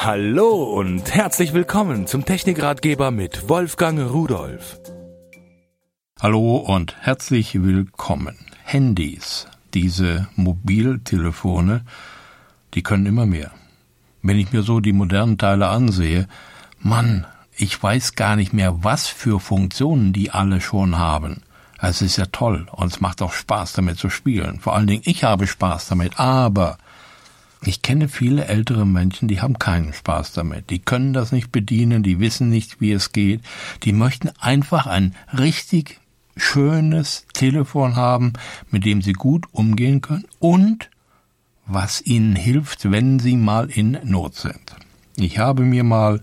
Hallo und herzlich willkommen zum Technikratgeber mit Wolfgang Rudolf. Hallo und herzlich willkommen. Handys, diese Mobiltelefone, die können immer mehr. Wenn ich mir so die modernen Teile ansehe, Mann, ich weiß gar nicht mehr, was für Funktionen die alle schon haben. Es ist ja toll und es macht auch Spaß damit zu spielen. Vor allen Dingen ich habe Spaß damit, aber ich kenne viele ältere Menschen, die haben keinen Spaß damit. Die können das nicht bedienen, die wissen nicht, wie es geht. Die möchten einfach ein richtig schönes Telefon haben, mit dem sie gut umgehen können und was ihnen hilft, wenn sie mal in Not sind. Ich habe mir mal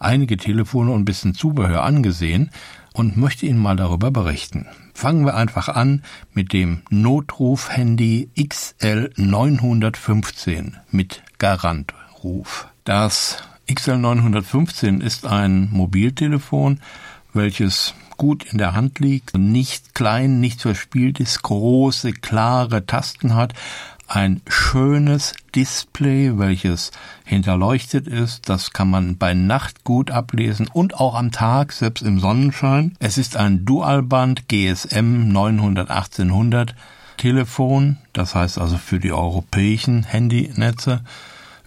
einige Telefone und ein bisschen Zubehör angesehen und möchte Ihnen mal darüber berichten. Fangen wir einfach an mit dem Notruf-Handy XL915 mit Garantruf. Das XL915 ist ein Mobiltelefon, welches gut in der Hand liegt, nicht klein, nicht verspielt ist, große, klare Tasten hat, ein schönes Display, welches hinterleuchtet ist. Das kann man bei Nacht gut ablesen und auch am Tag, selbst im Sonnenschein. Es ist ein Dualband GSM 900 1800 Telefon, das heißt also für die europäischen Handynetze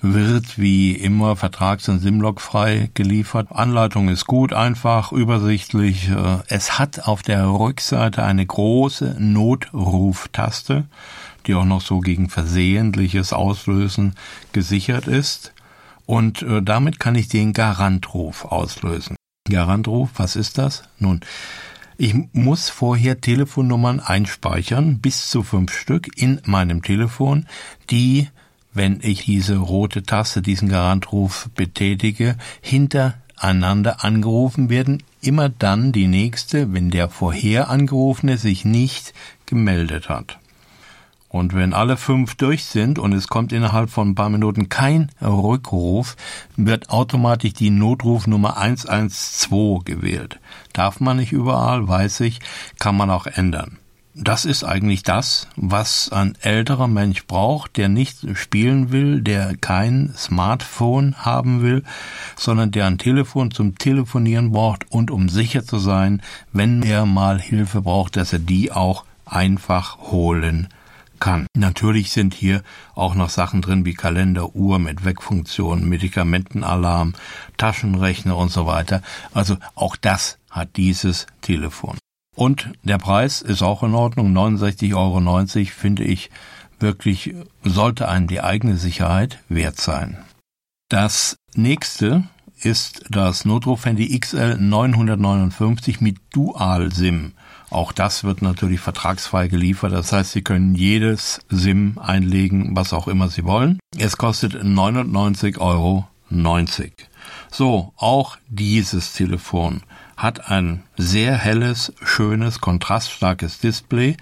wird wie immer vertrags- und simlog-frei geliefert. Anleitung ist gut, einfach, übersichtlich. Es hat auf der Rückseite eine große Notruftaste die auch noch so gegen versehentliches Auslösen gesichert ist. Und äh, damit kann ich den Garantruf auslösen. Garantruf, was ist das? Nun, ich muss vorher Telefonnummern einspeichern, bis zu fünf Stück in meinem Telefon, die, wenn ich diese rote Taste, diesen Garantruf betätige, hintereinander angerufen werden. Immer dann die nächste, wenn der vorher angerufene sich nicht gemeldet hat. Und wenn alle fünf durch sind und es kommt innerhalb von ein paar Minuten kein Rückruf, wird automatisch die Notrufnummer 112 gewählt. Darf man nicht überall, weiß ich, kann man auch ändern. Das ist eigentlich das, was ein älterer Mensch braucht, der nicht spielen will, der kein Smartphone haben will, sondern der ein Telefon zum Telefonieren braucht und um sicher zu sein, wenn er mal Hilfe braucht, dass er die auch einfach holen kann. Natürlich sind hier auch noch Sachen drin wie Kalender, Uhr mit Wegfunktion, Medikamentenalarm, Taschenrechner und so weiter. Also auch das hat dieses Telefon. Und der Preis ist auch in Ordnung. 69,90 Euro finde ich wirklich, sollte einem die eigene Sicherheit wert sein. Das nächste ist das Notruf-Handy XL 959 mit Dual-SIM. Auch das wird natürlich vertragsfrei geliefert. Das heißt, Sie können jedes SIM einlegen, was auch immer Sie wollen. Es kostet 99,90 Euro. So, auch dieses Telefon hat ein sehr helles, schönes, kontraststarkes Display.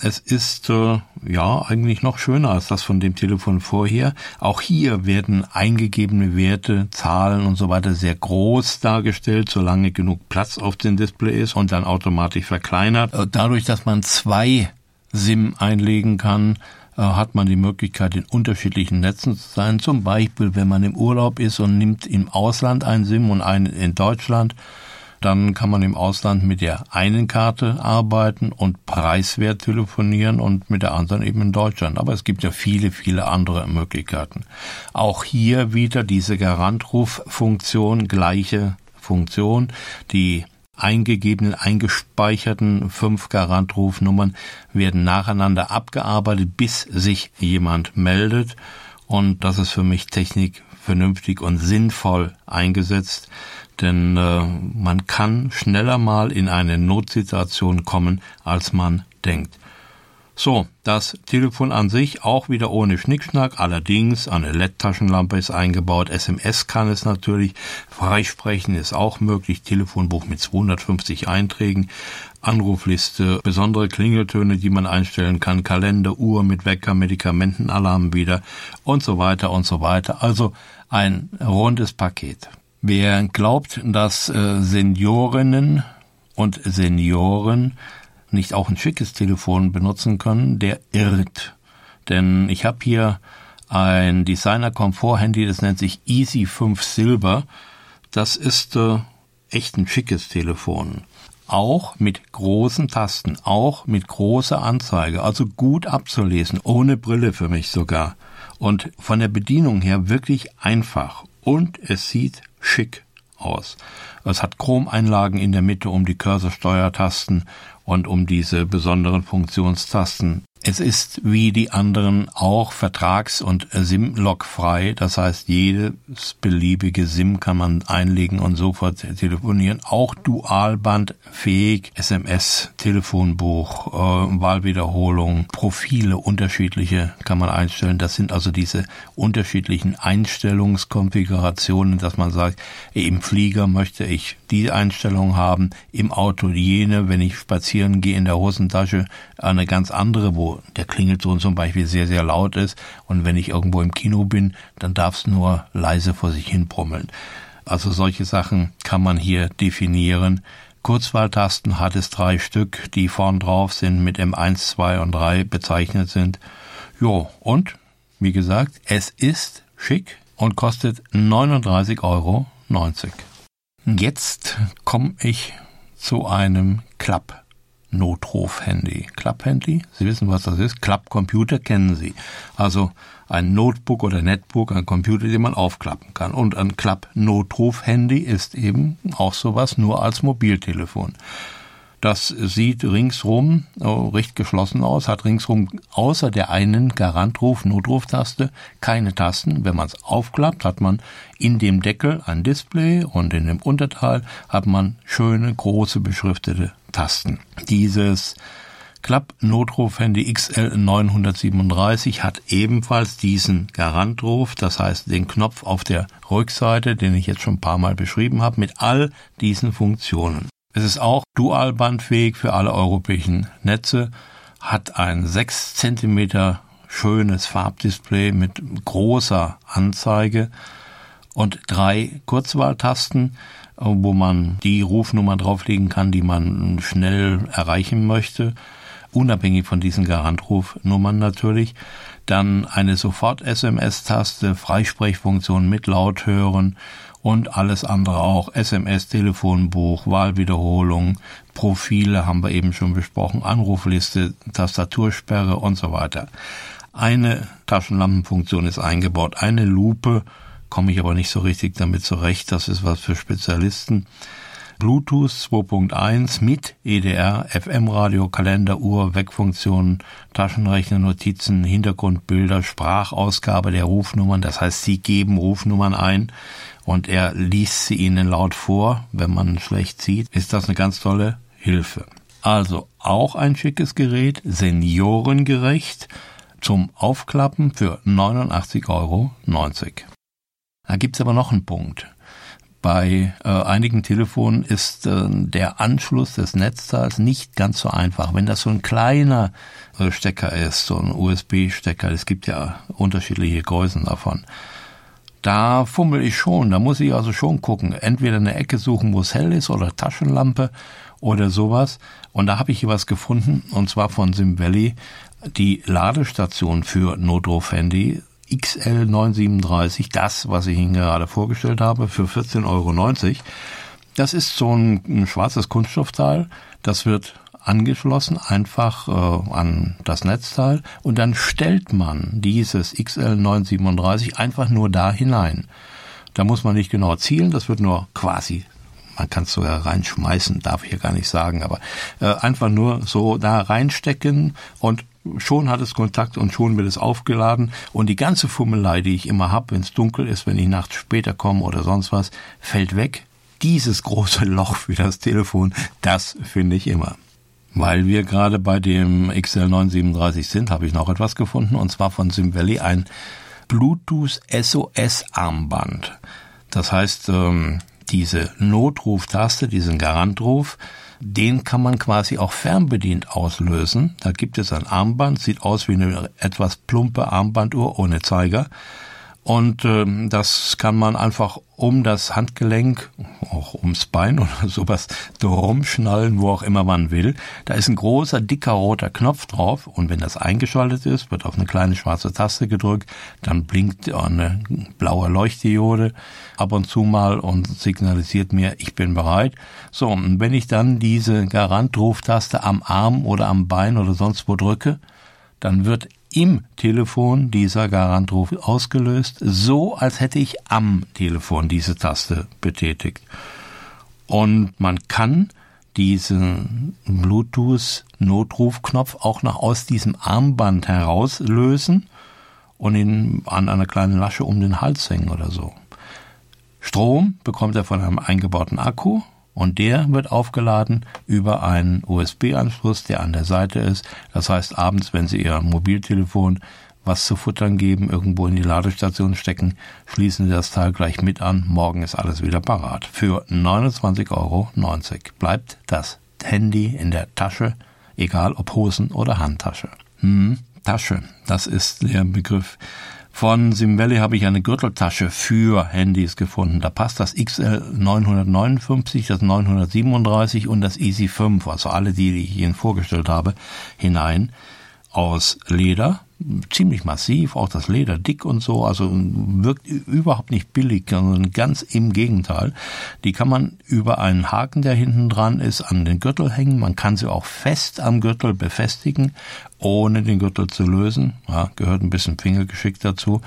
Es ist äh, ja eigentlich noch schöner als das von dem Telefon vorher. Auch hier werden eingegebene Werte, Zahlen und so weiter sehr groß dargestellt, solange genug Platz auf dem Display ist und dann automatisch verkleinert. Äh, dadurch, dass man zwei SIM einlegen kann, äh, hat man die Möglichkeit, in unterschiedlichen Netzen zu sein. Zum Beispiel, wenn man im Urlaub ist und nimmt im Ausland ein SIM und einen in Deutschland, dann kann man im Ausland mit der einen Karte arbeiten und preiswert telefonieren und mit der anderen eben in Deutschland. Aber es gibt ja viele, viele andere Möglichkeiten. Auch hier wieder diese Garantruffunktion, gleiche Funktion, die eingegebenen, eingespeicherten fünf Garantrufnummern werden nacheinander abgearbeitet, bis sich jemand meldet. Und das ist für mich Technik vernünftig und sinnvoll eingesetzt denn äh, man kann schneller mal in eine Notsituation kommen, als man denkt. So, das Telefon an sich auch wieder ohne Schnickschnack, allerdings eine LED-Taschenlampe ist eingebaut, SMS kann es natürlich, Freisprechen ist auch möglich, Telefonbuch mit 250 Einträgen, Anrufliste, besondere Klingeltöne, die man einstellen kann, Kalender, Uhr mit Wecker, Medikamentenalarm wieder und so weiter und so weiter. Also ein rundes Paket. Wer glaubt, dass äh, Seniorinnen und Senioren nicht auch ein schickes Telefon benutzen können, der irrt. Denn ich habe hier ein Designer-Komfort-Handy, das nennt sich Easy 5 Silver. Das ist äh, echt ein schickes Telefon. Auch mit großen Tasten, auch mit großer Anzeige, also gut abzulesen, ohne Brille für mich sogar. Und von der Bedienung her wirklich einfach. Und es sieht schick aus. Es hat Chromeinlagen in der Mitte um die Cursorsteuertasten und um diese besonderen Funktionstasten es ist wie die anderen auch vertrags- und SIM-Log-frei. Das heißt, jedes beliebige SIM kann man einlegen und sofort telefonieren. Auch dualbandfähig, SMS, Telefonbuch, äh, Wahlwiederholung, Profile unterschiedliche kann man einstellen. Das sind also diese unterschiedlichen Einstellungskonfigurationen, dass man sagt, im Flieger möchte ich die Einstellung haben, im Auto jene, wenn ich spazieren gehe in der Hosentasche eine ganz andere, wo der Klingelton zum Beispiel sehr, sehr laut ist und wenn ich irgendwo im Kino bin, dann darf es nur leise vor sich hin brummeln. Also solche Sachen kann man hier definieren. Kurzwahltasten hat es drei Stück, die vorn drauf sind, mit M1, 2 und 3 bezeichnet sind. Jo, und wie gesagt, es ist schick und kostet 39,90 Euro. Jetzt komme ich zu einem Klapp-Notruf-Handy. Klapp-Handy, Sie wissen, was das ist. Klapp-Computer kennen Sie. Also ein Notebook oder Netbook, ein Computer, den man aufklappen kann. Und ein Klapp-Notruf-Handy ist eben auch sowas, nur als Mobiltelefon. Das sieht ringsrum äh, recht geschlossen aus, hat ringsrum außer der einen Garantruf, Notruftaste keine Tasten. Wenn man es aufklappt, hat man in dem Deckel ein Display und in dem Unterteil hat man schöne, große, beschriftete Tasten. Dieses Klapp-Notruf-Handy XL 937 hat ebenfalls diesen Garantruf, das heißt den Knopf auf der Rückseite, den ich jetzt schon ein paar Mal beschrieben habe, mit all diesen Funktionen. Es ist auch dualbandfähig für alle europäischen Netze, hat ein 6 cm schönes Farbdisplay mit großer Anzeige und drei Kurzwahltasten, wo man die Rufnummer drauflegen kann, die man schnell erreichen möchte, unabhängig von diesen Garantrufnummern natürlich. Dann eine Sofort-SMS-Taste, Freisprechfunktion mit Lauthören und alles andere auch. SMS, Telefonbuch, Wahlwiederholung, Profile haben wir eben schon besprochen, Anrufliste, Tastatursperre und so weiter. Eine Taschenlampenfunktion ist eingebaut, eine Lupe, komme ich aber nicht so richtig damit zurecht, das ist was für Spezialisten. Bluetooth 2.1 mit EDR, FM-Radio, Kalender, Uhr, Wegfunktionen, Taschenrechner, Notizen, Hintergrundbilder, Sprachausgabe der Rufnummern. Das heißt, Sie geben Rufnummern ein und er liest sie Ihnen laut vor, wenn man schlecht sieht, ist das eine ganz tolle Hilfe. Also auch ein schickes Gerät, seniorengerecht, zum Aufklappen für 89,90 Euro. Da gibt's aber noch einen Punkt. Bei äh, einigen Telefonen ist äh, der Anschluss des Netzteils nicht ganz so einfach. Wenn das so ein kleiner äh, Stecker ist, so ein USB-Stecker, es gibt ja unterschiedliche Größen davon, da fummel ich schon, da muss ich also schon gucken. Entweder eine Ecke suchen, wo es hell ist, oder Taschenlampe oder sowas. Und da habe ich hier was gefunden, und zwar von Sim Valley, die Ladestation für Notruf-Handy XL937, das, was ich Ihnen gerade vorgestellt habe, für 14,90 Euro. Das ist so ein, ein schwarzes Kunststoffteil, das wird angeschlossen, einfach äh, an das Netzteil und dann stellt man dieses XL937 einfach nur da hinein. Da muss man nicht genau zielen, das wird nur quasi, man kann es sogar reinschmeißen, darf ich ja gar nicht sagen, aber äh, einfach nur so da reinstecken und schon hat es Kontakt und schon wird es aufgeladen und die ganze Fummelei, die ich immer hab, wenn es dunkel ist, wenn ich nachts später komme oder sonst was, fällt weg. Dieses große Loch für das Telefon, das finde ich immer. Weil wir gerade bei dem XL937 sind, habe ich noch etwas gefunden, und zwar von SimValley ein Bluetooth SOS Armband. Das heißt, ähm, diese Notruftaste, diesen Garantruf, den kann man quasi auch fernbedient auslösen. Da gibt es ein Armband, sieht aus wie eine etwas plumpe Armbanduhr ohne Zeiger. Und äh, das kann man einfach um das Handgelenk, auch ums Bein oder sowas, drum schnallen, wo auch immer man will. Da ist ein großer, dicker roter Knopf drauf und wenn das eingeschaltet ist, wird auf eine kleine schwarze Taste gedrückt, dann blinkt eine blaue Leuchtdiode ab und zu mal und signalisiert mir, ich bin bereit. So, und wenn ich dann diese Garantruftaste am Arm oder am Bein oder sonst wo drücke, dann wird im Telefon dieser Garantruf ausgelöst, so als hätte ich am Telefon diese Taste betätigt. Und man kann diesen Bluetooth-Notrufknopf auch noch aus diesem Armband herauslösen und ihn an einer kleinen Lasche um den Hals hängen oder so. Strom bekommt er von einem eingebauten Akku und der wird aufgeladen über einen USB-Anschluss, der an der Seite ist. Das heißt, abends, wenn Sie Ihr Mobiltelefon was zu futtern geben, irgendwo in die Ladestation stecken, schließen Sie das Teil gleich mit an. Morgen ist alles wieder parat. Für 29,90 Euro bleibt das Handy in der Tasche, egal ob Hosen oder Handtasche. Hm, Tasche, das ist der Begriff. Von Simvelli habe ich eine Gürteltasche für Handys gefunden. Da passt das XL 959, das 937 und das Easy 5, also alle die, die ich Ihnen vorgestellt habe, hinein. Aus Leder, ziemlich massiv, auch das Leder dick und so, also wirkt überhaupt nicht billig, sondern ganz im Gegenteil. Die kann man über einen Haken, der hinten dran ist, an den Gürtel hängen. Man kann sie auch fest am Gürtel befestigen, ohne den Gürtel zu lösen. Ja, gehört ein bisschen Fingergeschick dazu,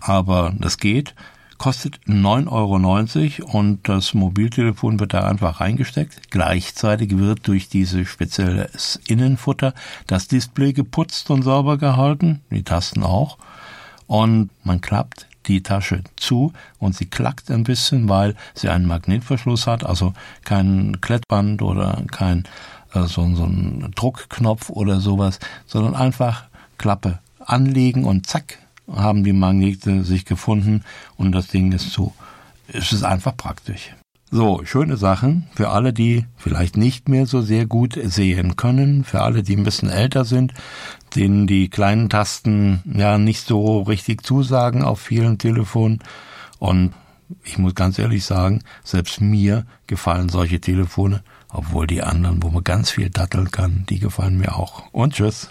aber das geht kostet 9,90 Euro und das Mobiltelefon wird da einfach reingesteckt. Gleichzeitig wird durch diese spezielle Innenfutter das Display geputzt und sauber gehalten, die Tasten auch. Und man klappt die Tasche zu und sie klackt ein bisschen, weil sie einen Magnetverschluss hat, also kein Klettband oder kein äh, so, so ein Druckknopf oder sowas, sondern einfach Klappe anlegen und zack, haben die Magnete sich gefunden und das Ding ist zu. Es ist einfach praktisch. So, schöne Sachen für alle, die vielleicht nicht mehr so sehr gut sehen können, für alle, die ein bisschen älter sind, denen die kleinen Tasten ja nicht so richtig zusagen auf vielen Telefonen. Und ich muss ganz ehrlich sagen, selbst mir gefallen solche Telefone, obwohl die anderen, wo man ganz viel datteln kann, die gefallen mir auch. Und tschüss.